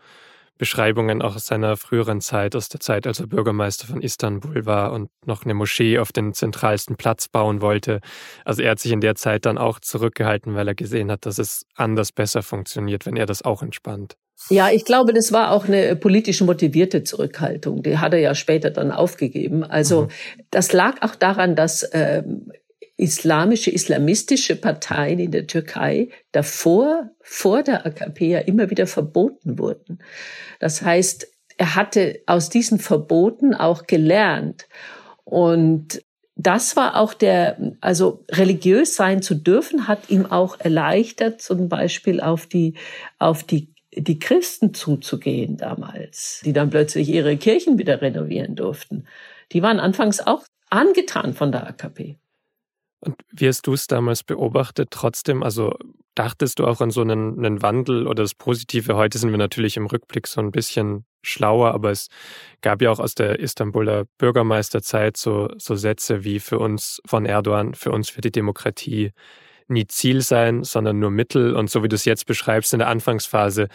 A: Beschreibungen auch aus seiner früheren Zeit, aus der Zeit, als er Bürgermeister von Istanbul war und noch eine Moschee auf den zentralsten Platz bauen wollte. Also er hat sich in der Zeit dann auch zurückgehalten, weil er gesehen hat, dass es anders besser funktioniert, wenn er das auch entspannt.
C: Ja, ich glaube, das war auch eine politisch motivierte Zurückhaltung. Die hat er ja später dann aufgegeben. Also mhm. das lag auch daran, dass ähm, islamische, islamistische Parteien in der Türkei davor, vor der AKP ja immer wieder verboten wurden. Das heißt, er hatte aus diesen Verboten auch gelernt. Und das war auch der, also religiös sein zu dürfen, hat ihm auch erleichtert, zum Beispiel auf die, auf die die Christen zuzugehen damals, die dann plötzlich ihre Kirchen wieder renovieren durften. Die waren anfangs auch angetan von der AKP.
A: Und wie hast du es damals beobachtet? Trotzdem, also dachtest du auch an so einen, einen, Wandel oder das Positive? Heute sind wir natürlich im Rückblick so ein bisschen schlauer, aber es gab ja auch aus der Istanbuler Bürgermeisterzeit so, so Sätze wie für uns von Erdogan, für uns wird die Demokratie nie Ziel sein, sondern nur Mittel. Und so wie du es jetzt beschreibst in der Anfangsphase,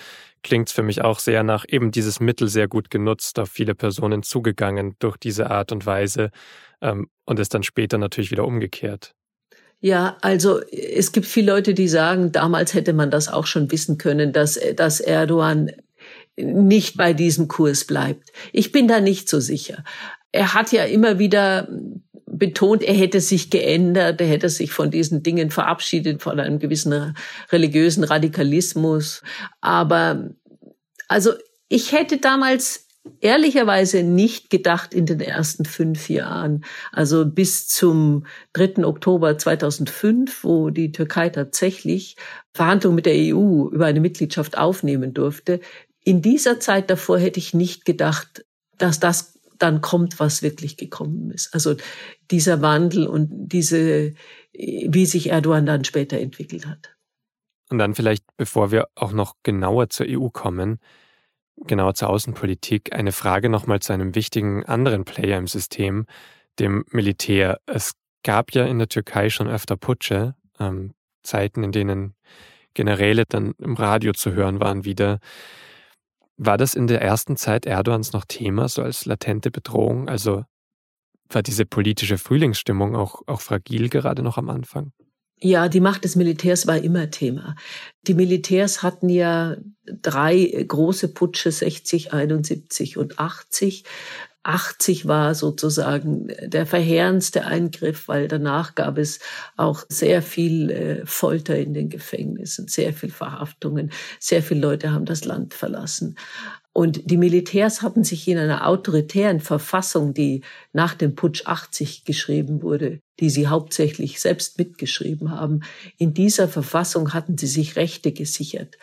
A: klingt es für mich auch sehr nach eben dieses Mittel sehr gut genutzt, auf viele Personen zugegangen durch diese Art und Weise ähm, und es dann später natürlich wieder umgekehrt.
C: Ja, also es gibt viele Leute, die sagen, damals hätte man das auch schon wissen können, dass, dass Erdogan nicht bei diesem Kurs bleibt. Ich bin da nicht so sicher. Er hat ja immer wieder betont, er hätte sich geändert, er hätte sich von diesen Dingen verabschiedet, von einem gewissen religiösen Radikalismus. Aber also ich hätte damals ehrlicherweise nicht gedacht in den ersten fünf Jahren, also bis zum 3. Oktober 2005, wo die Türkei tatsächlich Verhandlungen mit der EU über eine Mitgliedschaft aufnehmen durfte. In dieser Zeit davor hätte ich nicht gedacht, dass das dann kommt, was wirklich gekommen ist. Also dieser Wandel und diese, wie sich Erdogan dann später entwickelt hat.
A: Und dann vielleicht, bevor wir auch noch genauer zur EU kommen, genauer zur Außenpolitik, eine Frage nochmal zu einem wichtigen anderen Player im System, dem Militär. Es gab ja in der Türkei schon öfter Putsche, ähm, Zeiten, in denen Generäle dann im Radio zu hören waren wieder. War das in der ersten Zeit Erdogans noch Thema, so als latente Bedrohung? Also war diese politische Frühlingsstimmung auch, auch fragil gerade noch am Anfang?
C: Ja, die Macht des Militärs war immer Thema. Die Militärs hatten ja drei große Putsche, 60, 71 und 80. 80 war sozusagen der verheerendste Eingriff, weil danach gab es auch sehr viel äh, Folter in den Gefängnissen, sehr viel Verhaftungen, sehr viele Leute haben das Land verlassen. Und die Militärs hatten sich in einer autoritären Verfassung, die nach dem Putsch 80 geschrieben wurde, die sie hauptsächlich selbst mitgeschrieben haben, in dieser Verfassung hatten sie sich Rechte gesichert.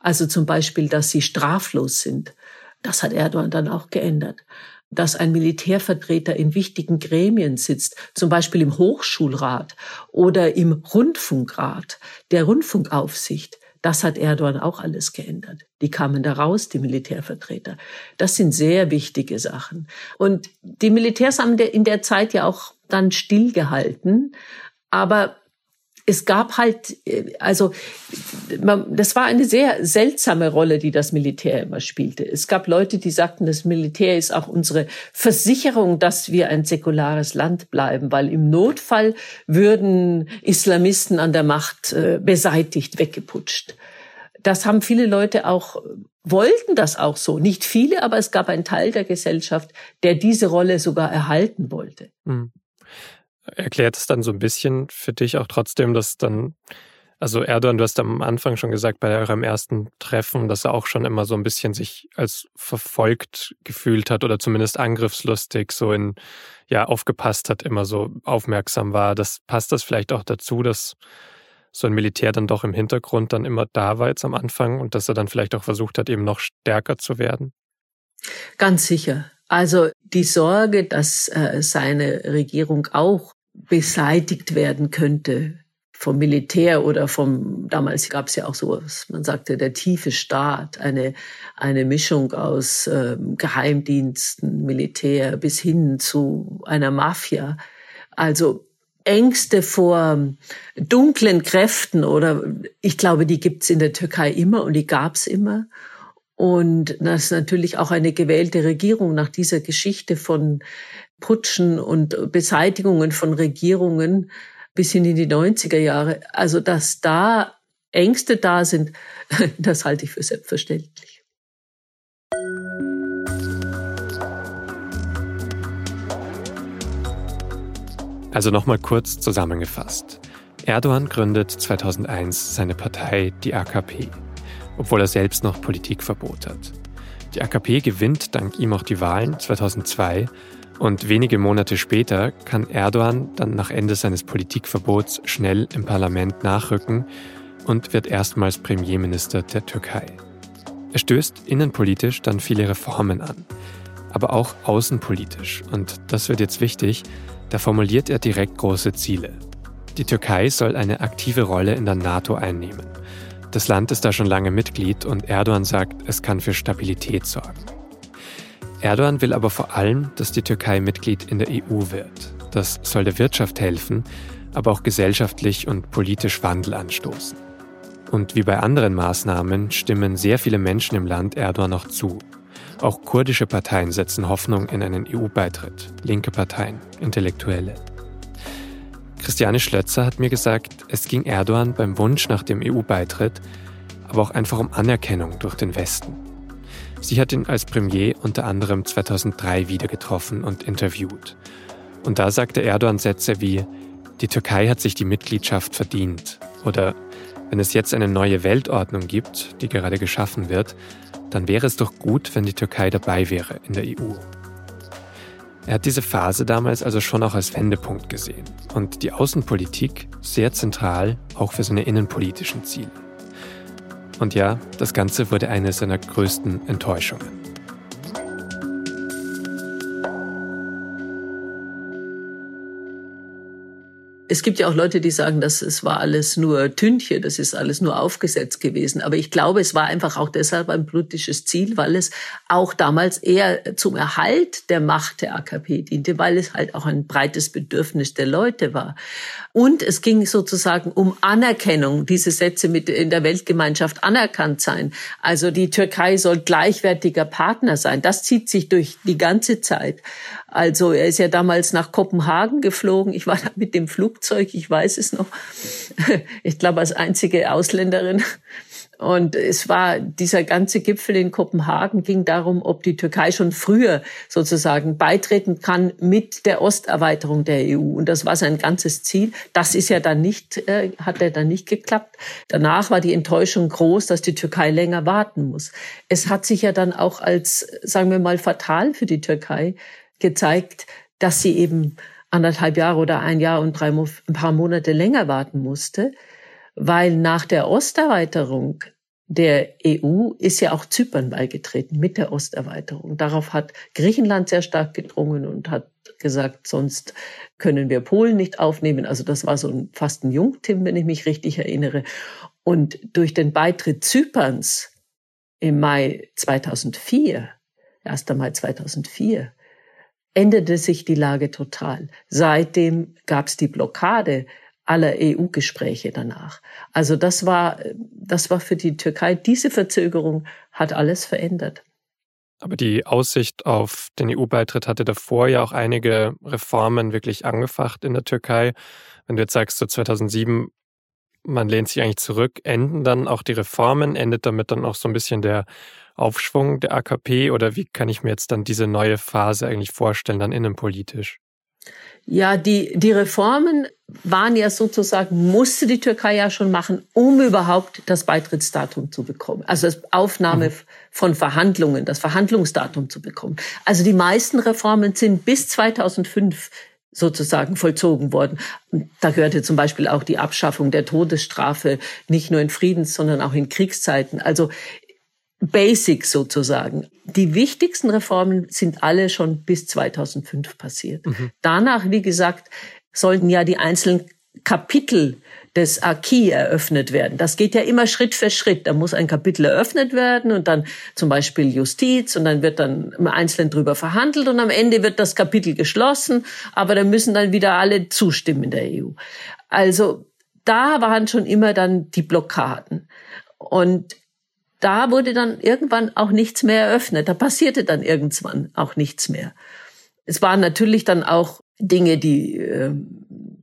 C: Also zum Beispiel, dass sie straflos sind. Das hat Erdogan dann auch geändert. Dass ein Militärvertreter in wichtigen Gremien sitzt, zum Beispiel im Hochschulrat oder im Rundfunkrat, der Rundfunkaufsicht, das hat Erdogan auch alles geändert. Die kamen da raus, die Militärvertreter. Das sind sehr wichtige Sachen. Und die Militärs haben in der Zeit ja auch dann stillgehalten. Aber es gab halt, äh, also das war eine sehr seltsame Rolle, die das Militär immer spielte. Es gab Leute, die sagten, das Militär ist auch unsere Versicherung, dass wir ein säkulares Land bleiben, weil im Notfall würden Islamisten an der Macht äh, beseitigt, weggeputscht. Das haben viele Leute auch wollten das auch so. Nicht viele, aber es gab einen Teil der Gesellschaft, der diese Rolle sogar erhalten wollte. Mhm
A: erklärt es dann so ein bisschen für dich auch trotzdem, dass dann, also Erdogan, du hast am Anfang schon gesagt, bei eurem ersten Treffen, dass er auch schon immer so ein bisschen sich als verfolgt gefühlt hat oder zumindest angriffslustig, so in, ja, aufgepasst hat, immer so aufmerksam war. Das passt das vielleicht auch dazu, dass so ein Militär dann doch im Hintergrund dann immer da war jetzt am Anfang und dass er dann vielleicht auch versucht hat, eben noch stärker zu werden?
C: Ganz sicher. Also die Sorge, dass äh, seine Regierung auch beseitigt werden könnte vom Militär oder vom, damals gab es ja auch sowas, man sagte der tiefe Staat, eine, eine Mischung aus ähm, Geheimdiensten, Militär bis hin zu einer Mafia. Also Ängste vor dunklen Kräften oder ich glaube, die gibt's in der Türkei immer und die gab's immer. Und dass natürlich auch eine gewählte Regierung nach dieser Geschichte von Putschen und Beseitigungen von Regierungen bis hin in die 90er Jahre, also dass da Ängste da sind, das halte ich für selbstverständlich.
A: Also nochmal kurz zusammengefasst. Erdogan gründet 2001 seine Partei, die AKP obwohl er selbst noch Politikverbot hat. Die AKP gewinnt dank ihm auch die Wahlen 2002 und wenige Monate später kann Erdogan dann nach Ende seines Politikverbots schnell im Parlament nachrücken und wird erstmals Premierminister der Türkei. Er stößt innenpolitisch dann viele Reformen an, aber auch außenpolitisch. Und das wird jetzt wichtig, da formuliert er direkt große Ziele. Die Türkei soll eine aktive Rolle in der NATO einnehmen. Das Land ist da schon lange Mitglied und Erdogan sagt, es kann für Stabilität sorgen. Erdogan will aber vor allem, dass die Türkei Mitglied in der EU wird. Das soll der Wirtschaft helfen, aber auch gesellschaftlich und politisch Wandel anstoßen. Und wie bei anderen Maßnahmen stimmen sehr viele Menschen im Land Erdogan noch zu. Auch kurdische Parteien setzen Hoffnung in einen EU-Beitritt, linke Parteien, Intellektuelle. Christiane Schlötzer hat mir gesagt, es ging Erdogan beim Wunsch nach dem EU-Beitritt, aber auch einfach um Anerkennung durch den Westen. Sie hat ihn als Premier unter anderem 2003 wieder getroffen und interviewt. Und da sagte Erdogan Sätze wie, die Türkei hat sich die Mitgliedschaft verdient oder wenn es jetzt eine neue Weltordnung gibt, die gerade geschaffen wird, dann wäre es doch gut, wenn die Türkei dabei wäre in der EU. Er hat diese Phase damals also schon auch als Wendepunkt gesehen und die Außenpolitik sehr zentral auch für seine innenpolitischen Ziele. Und ja, das Ganze wurde eine seiner größten Enttäuschungen.
C: Es gibt ja auch Leute, die sagen, dass es war alles nur Tünche, das ist alles nur aufgesetzt gewesen. Aber ich glaube, es war einfach auch deshalb ein politisches Ziel, weil es auch damals eher zum Erhalt der Macht der AKP diente, weil es halt auch ein breites Bedürfnis der Leute war. Und es ging sozusagen um Anerkennung, diese Sätze mit in der Weltgemeinschaft anerkannt sein. Also die Türkei soll gleichwertiger Partner sein. Das zieht sich durch die ganze Zeit. Also er ist ja damals nach Kopenhagen geflogen. Ich war da mit dem Flugzeug, ich weiß es noch. Ich glaube als einzige Ausländerin. Und es war dieser ganze Gipfel in Kopenhagen ging darum, ob die Türkei schon früher sozusagen beitreten kann mit der Osterweiterung der EU. Und das war sein ganzes Ziel. Das ist ja dann nicht, äh, hat er dann nicht geklappt. Danach war die Enttäuschung groß, dass die Türkei länger warten muss. Es hat sich ja dann auch als, sagen wir mal, fatal für die Türkei gezeigt, dass sie eben anderthalb Jahre oder ein Jahr und drei, ein paar Monate länger warten musste, weil nach der Osterweiterung der EU ist ja auch Zypern beigetreten mit der Osterweiterung. Darauf hat Griechenland sehr stark gedrungen und hat gesagt, sonst können wir Polen nicht aufnehmen. Also das war so ein, fast ein Jungtim, wenn ich mich richtig erinnere. Und durch den Beitritt Zyperns im Mai 2004, 1. Mai 2004, änderte sich die Lage total. Seitdem gab es die Blockade aller EU-Gespräche danach. Also das war, das war für die Türkei, diese Verzögerung hat alles verändert.
A: Aber die Aussicht auf den EU-Beitritt hatte davor ja auch einige Reformen wirklich angefacht in der Türkei. Wenn du jetzt sagst, so 2007, man lehnt sich eigentlich zurück, enden dann auch die Reformen, endet damit dann auch so ein bisschen der Aufschwung der AKP oder wie kann ich mir jetzt dann diese neue Phase eigentlich vorstellen, dann innenpolitisch?
C: Ja, die, die Reformen waren ja sozusagen, musste die Türkei ja schon machen, um überhaupt das Beitrittsdatum zu bekommen. Also das Aufnahme mhm. von Verhandlungen, das Verhandlungsdatum zu bekommen. Also die meisten Reformen sind bis 2005 sozusagen vollzogen worden. Da gehörte zum Beispiel auch die Abschaffung der Todesstrafe, nicht nur in Friedens, sondern auch in Kriegszeiten. Also Basics sozusagen. Die wichtigsten Reformen sind alle schon bis 2005 passiert. Mhm. Danach, wie gesagt, sollten ja die einzelnen Kapitel des Acquis eröffnet werden. Das geht ja immer Schritt für Schritt. Da muss ein Kapitel eröffnet werden und dann zum Beispiel Justiz und dann wird dann im Einzelnen drüber verhandelt und am Ende wird das Kapitel geschlossen, aber da müssen dann wieder alle zustimmen in der EU. Also da waren schon immer dann die Blockaden. Und da wurde dann irgendwann auch nichts mehr eröffnet. Da passierte dann irgendwann auch nichts mehr. Es waren natürlich dann auch Dinge, die, ähm,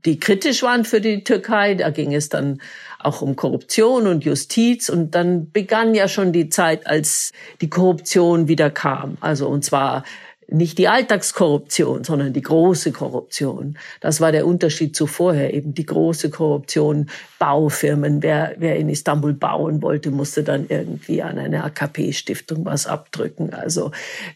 C: die kritisch waren für die Türkei. Da ging es dann auch um Korruption und Justiz. Und dann begann ja schon die Zeit, als die Korruption wieder kam. Also, und zwar nicht die Alltagskorruption, sondern die große Korruption. Das war der Unterschied zu vorher, eben die große Korruption, Baufirmen. Wer, wer in Istanbul bauen wollte, musste dann irgendwie an eine AKP-Stiftung was abdrücken. Also,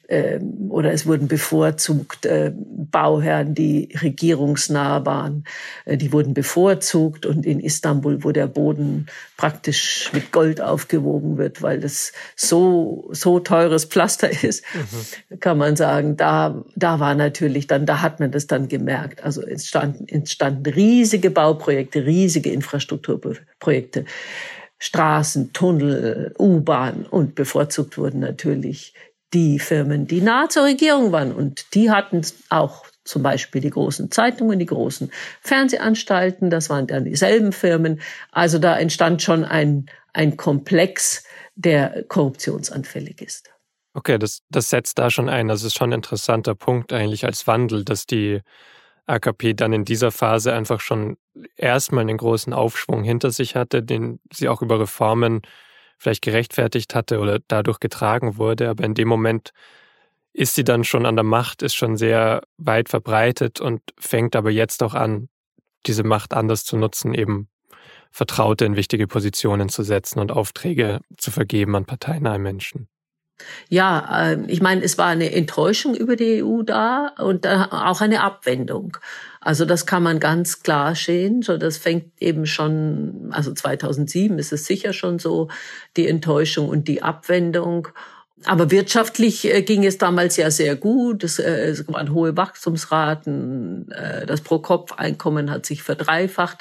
C: ähm, oder es wurden bevorzugt äh, Bauherren, die regierungsnah waren, äh, die wurden bevorzugt. Und in Istanbul, wo der Boden praktisch mit Gold aufgewogen wird, weil das so, so teures Pflaster ist, mhm. kann man sagen, da, da war natürlich dann, da hat man das dann gemerkt. Also entstanden, entstanden riesige Bauprojekte, riesige Infrastrukturprojekte. Straßen, Tunnel, U-Bahn und bevorzugt wurden natürlich die Firmen, die nahe zur Regierung waren. Und die hatten auch zum Beispiel die großen Zeitungen, die großen Fernsehanstalten, das waren dann dieselben Firmen. Also da entstand schon ein, ein Komplex, der korruptionsanfällig ist.
A: Okay, das, das setzt da schon ein. Das ist schon ein interessanter Punkt eigentlich als Wandel, dass die AKP dann in dieser Phase einfach schon erstmal einen großen Aufschwung hinter sich hatte, den sie auch über Reformen vielleicht gerechtfertigt hatte oder dadurch getragen wurde. Aber in dem Moment ist sie dann schon an der Macht, ist schon sehr weit verbreitet und fängt aber jetzt auch an, diese Macht anders zu nutzen, eben Vertraute in wichtige Positionen zu setzen und Aufträge zu vergeben an parteinahe Menschen.
C: Ja, ähm, ich meine, es war eine Enttäuschung über die EU da und auch eine Abwendung. Also das kann man ganz klar sehen. So, das fängt eben schon, also 2007 ist es sicher schon so, die Enttäuschung und die Abwendung. Aber wirtschaftlich äh, ging es damals ja sehr gut. Es, äh, waren hohe Wachstumsraten. Äh, das Pro-Kopf-Einkommen hat sich verdreifacht.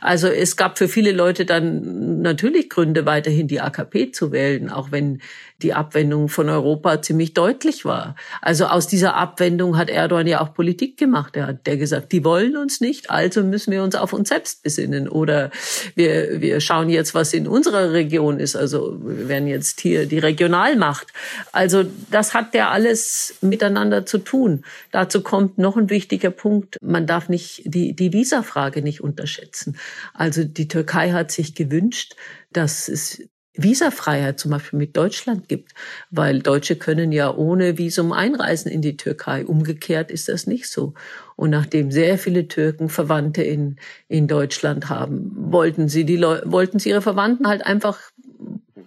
C: Also es gab für viele Leute dann natürlich Gründe, weiterhin die AKP zu wählen, auch wenn die Abwendung von Europa ziemlich deutlich war. Also aus dieser Abwendung hat Erdogan ja auch Politik gemacht. Er hat der gesagt, die wollen uns nicht, also müssen wir uns auf uns selbst besinnen. Oder wir, wir schauen jetzt, was in unserer Region ist. Also wir werden jetzt hier die Regionalmacht. Also das hat ja alles miteinander zu tun. Dazu kommt noch ein wichtiger Punkt. Man darf nicht die, die Visafrage nicht unterschätzen. Also die Türkei hat sich gewünscht, dass es Visafreiheit zum Beispiel mit Deutschland gibt, weil Deutsche können ja ohne Visum einreisen in die Türkei. Umgekehrt ist das nicht so. Und nachdem sehr viele Türken Verwandte in, in Deutschland haben, wollten sie die Leu wollten sie ihre Verwandten halt einfach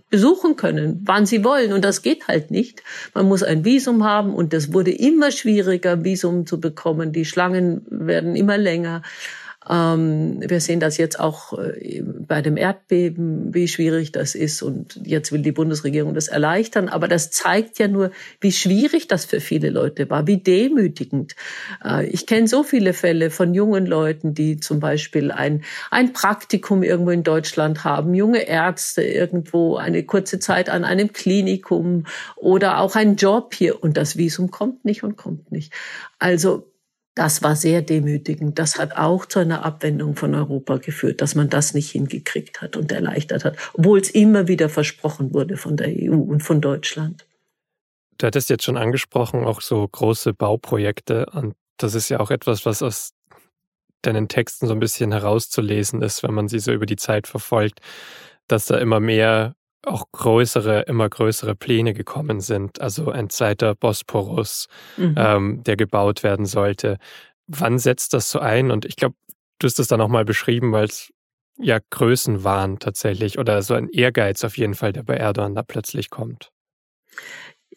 C: besuchen können, wann sie wollen. Und das geht halt nicht. Man muss ein Visum haben und das wurde immer schwieriger, Visum zu bekommen. Die Schlangen werden immer länger. Ähm, wir sehen das jetzt auch äh, bei dem Erdbeben, wie schwierig das ist. Und jetzt will die Bundesregierung das erleichtern. Aber das zeigt ja nur, wie schwierig das für viele Leute war, wie demütigend. Äh, ich kenne so viele Fälle von jungen Leuten, die zum Beispiel ein, ein Praktikum irgendwo in Deutschland haben, junge Ärzte irgendwo eine kurze Zeit an einem Klinikum oder auch ein Job hier. Und das Visum kommt nicht und kommt nicht. Also das war sehr demütigend. Das hat auch zu einer Abwendung von Europa geführt, dass man das nicht hingekriegt hat und erleichtert hat, obwohl es immer wieder versprochen wurde von der EU und von Deutschland.
A: Du hattest jetzt schon angesprochen, auch so große Bauprojekte. Und das ist ja auch etwas, was aus deinen Texten so ein bisschen herauszulesen ist, wenn man sie so über die Zeit verfolgt, dass da immer mehr auch größere, immer größere Pläne gekommen sind. Also ein zweiter Bosporus, mhm. ähm, der gebaut werden sollte. Wann setzt das so ein? Und ich glaube, du hast es dann auch mal beschrieben, weil es ja Größen waren tatsächlich oder so ein Ehrgeiz auf jeden Fall, der bei Erdogan da plötzlich kommt.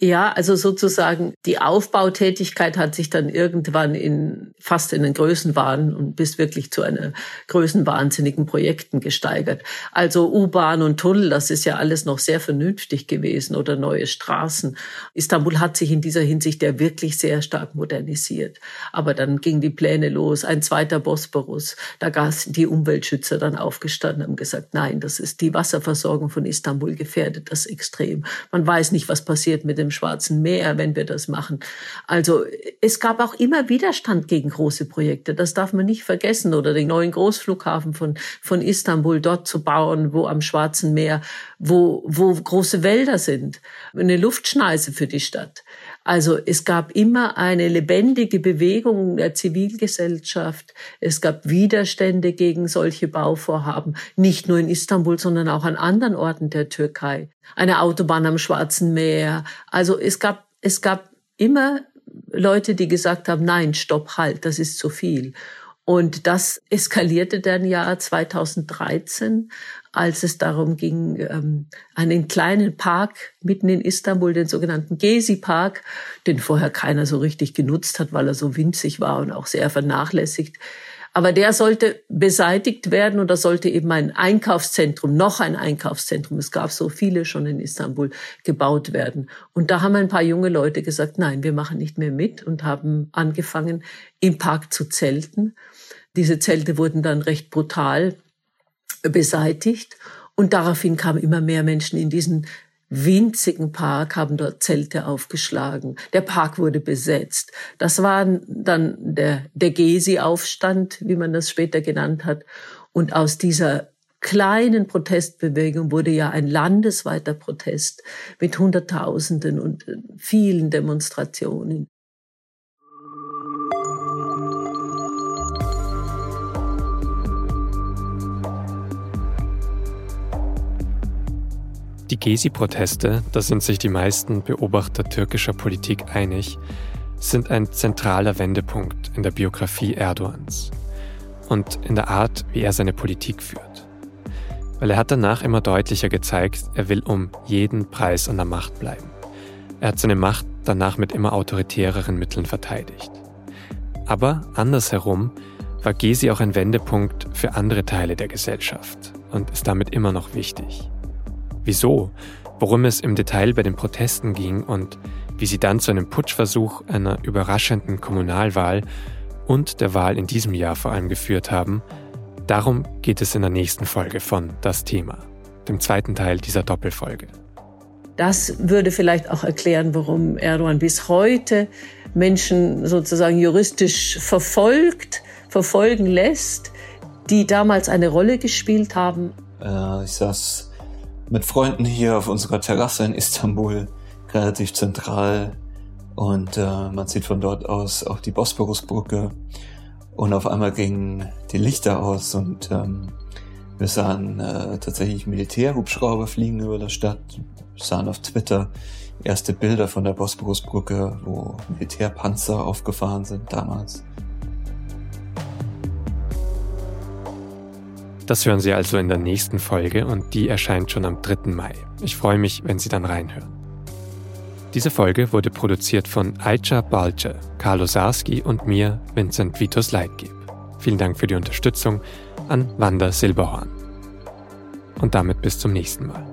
C: Ja, also sozusagen die Aufbautätigkeit hat sich dann irgendwann in fast in den Größenwahn und bis wirklich zu einer größenwahnsinnigen Projekten gesteigert. Also U-Bahn und Tunnel, das ist ja alles noch sehr vernünftig gewesen oder neue Straßen. Istanbul hat sich in dieser Hinsicht ja wirklich sehr stark modernisiert. Aber dann gingen die Pläne los, ein zweiter Bosporus. Da sind die Umweltschützer dann aufgestanden und haben gesagt, nein, das ist die Wasserversorgung von Istanbul gefährdet das extrem. Man weiß nicht, was passiert mit dem dem Schwarzen Meer, wenn wir das machen. Also es gab auch immer Widerstand gegen große Projekte. Das darf man nicht vergessen. Oder den neuen Großflughafen von, von Istanbul dort zu bauen, wo am Schwarzen Meer, wo, wo große Wälder sind. Eine Luftschneise für die Stadt. Also es gab immer eine lebendige Bewegung der Zivilgesellschaft. Es gab Widerstände gegen solche Bauvorhaben, nicht nur in Istanbul, sondern auch an anderen Orten der Türkei. Eine Autobahn am Schwarzen Meer. Also es gab, es gab immer Leute, die gesagt haben, nein, stopp, halt, das ist zu viel. Und das eskalierte dann ja 2013, als es darum ging, ähm, einen kleinen Park mitten in Istanbul, den sogenannten Gezi-Park, den vorher keiner so richtig genutzt hat, weil er so winzig war und auch sehr vernachlässigt, aber der sollte beseitigt werden und da sollte eben ein Einkaufszentrum, noch ein Einkaufszentrum, es gab so viele schon in Istanbul, gebaut werden. Und da haben ein paar junge Leute gesagt, nein, wir machen nicht mehr mit und haben angefangen, im Park zu zelten. Diese Zelte wurden dann recht brutal beseitigt. Und daraufhin kamen immer mehr Menschen in diesen winzigen Park, haben dort Zelte aufgeschlagen. Der Park wurde besetzt. Das war dann der, der Gezi-Aufstand, wie man das später genannt hat. Und aus dieser kleinen Protestbewegung wurde ja ein landesweiter Protest mit Hunderttausenden und vielen Demonstrationen.
A: Die Gezi-Proteste, da sind sich die meisten Beobachter türkischer Politik einig, sind ein zentraler Wendepunkt in der Biografie Erdogans und in der Art, wie er seine Politik führt. Weil er hat danach immer deutlicher gezeigt, er will um jeden Preis an der Macht bleiben. Er hat seine Macht danach mit immer autoritäreren Mitteln verteidigt. Aber andersherum war Gezi auch ein Wendepunkt für andere Teile der Gesellschaft und ist damit immer noch wichtig. Wieso, worum es im Detail bei den Protesten ging und wie sie dann zu einem Putschversuch einer überraschenden Kommunalwahl und der Wahl in diesem Jahr vor allem geführt haben, darum geht es in der nächsten Folge von Das Thema, dem zweiten Teil dieser Doppelfolge.
C: Das würde vielleicht auch erklären, warum Erdogan bis heute Menschen sozusagen juristisch verfolgt, verfolgen lässt, die damals eine Rolle gespielt haben.
B: Äh, ich saß mit Freunden hier auf unserer Terrasse in Istanbul, relativ zentral. Und äh, man sieht von dort aus auch die Bosporusbrücke. Und auf einmal gingen die Lichter aus und ähm, wir sahen äh, tatsächlich Militärhubschrauber fliegen über der Stadt. Wir sahen auf Twitter erste Bilder von der Bosporusbrücke, wo Militärpanzer aufgefahren sind damals.
A: Das hören Sie also in der nächsten Folge und die erscheint schon am 3. Mai. Ich freue mich, wenn Sie dann reinhören. Diese Folge wurde produziert von Aicha Balce, Carlo Sarski und mir, Vincent Vitus Leitgeb. Vielen Dank für die Unterstützung an Wanda Silberhorn. Und damit bis zum nächsten Mal.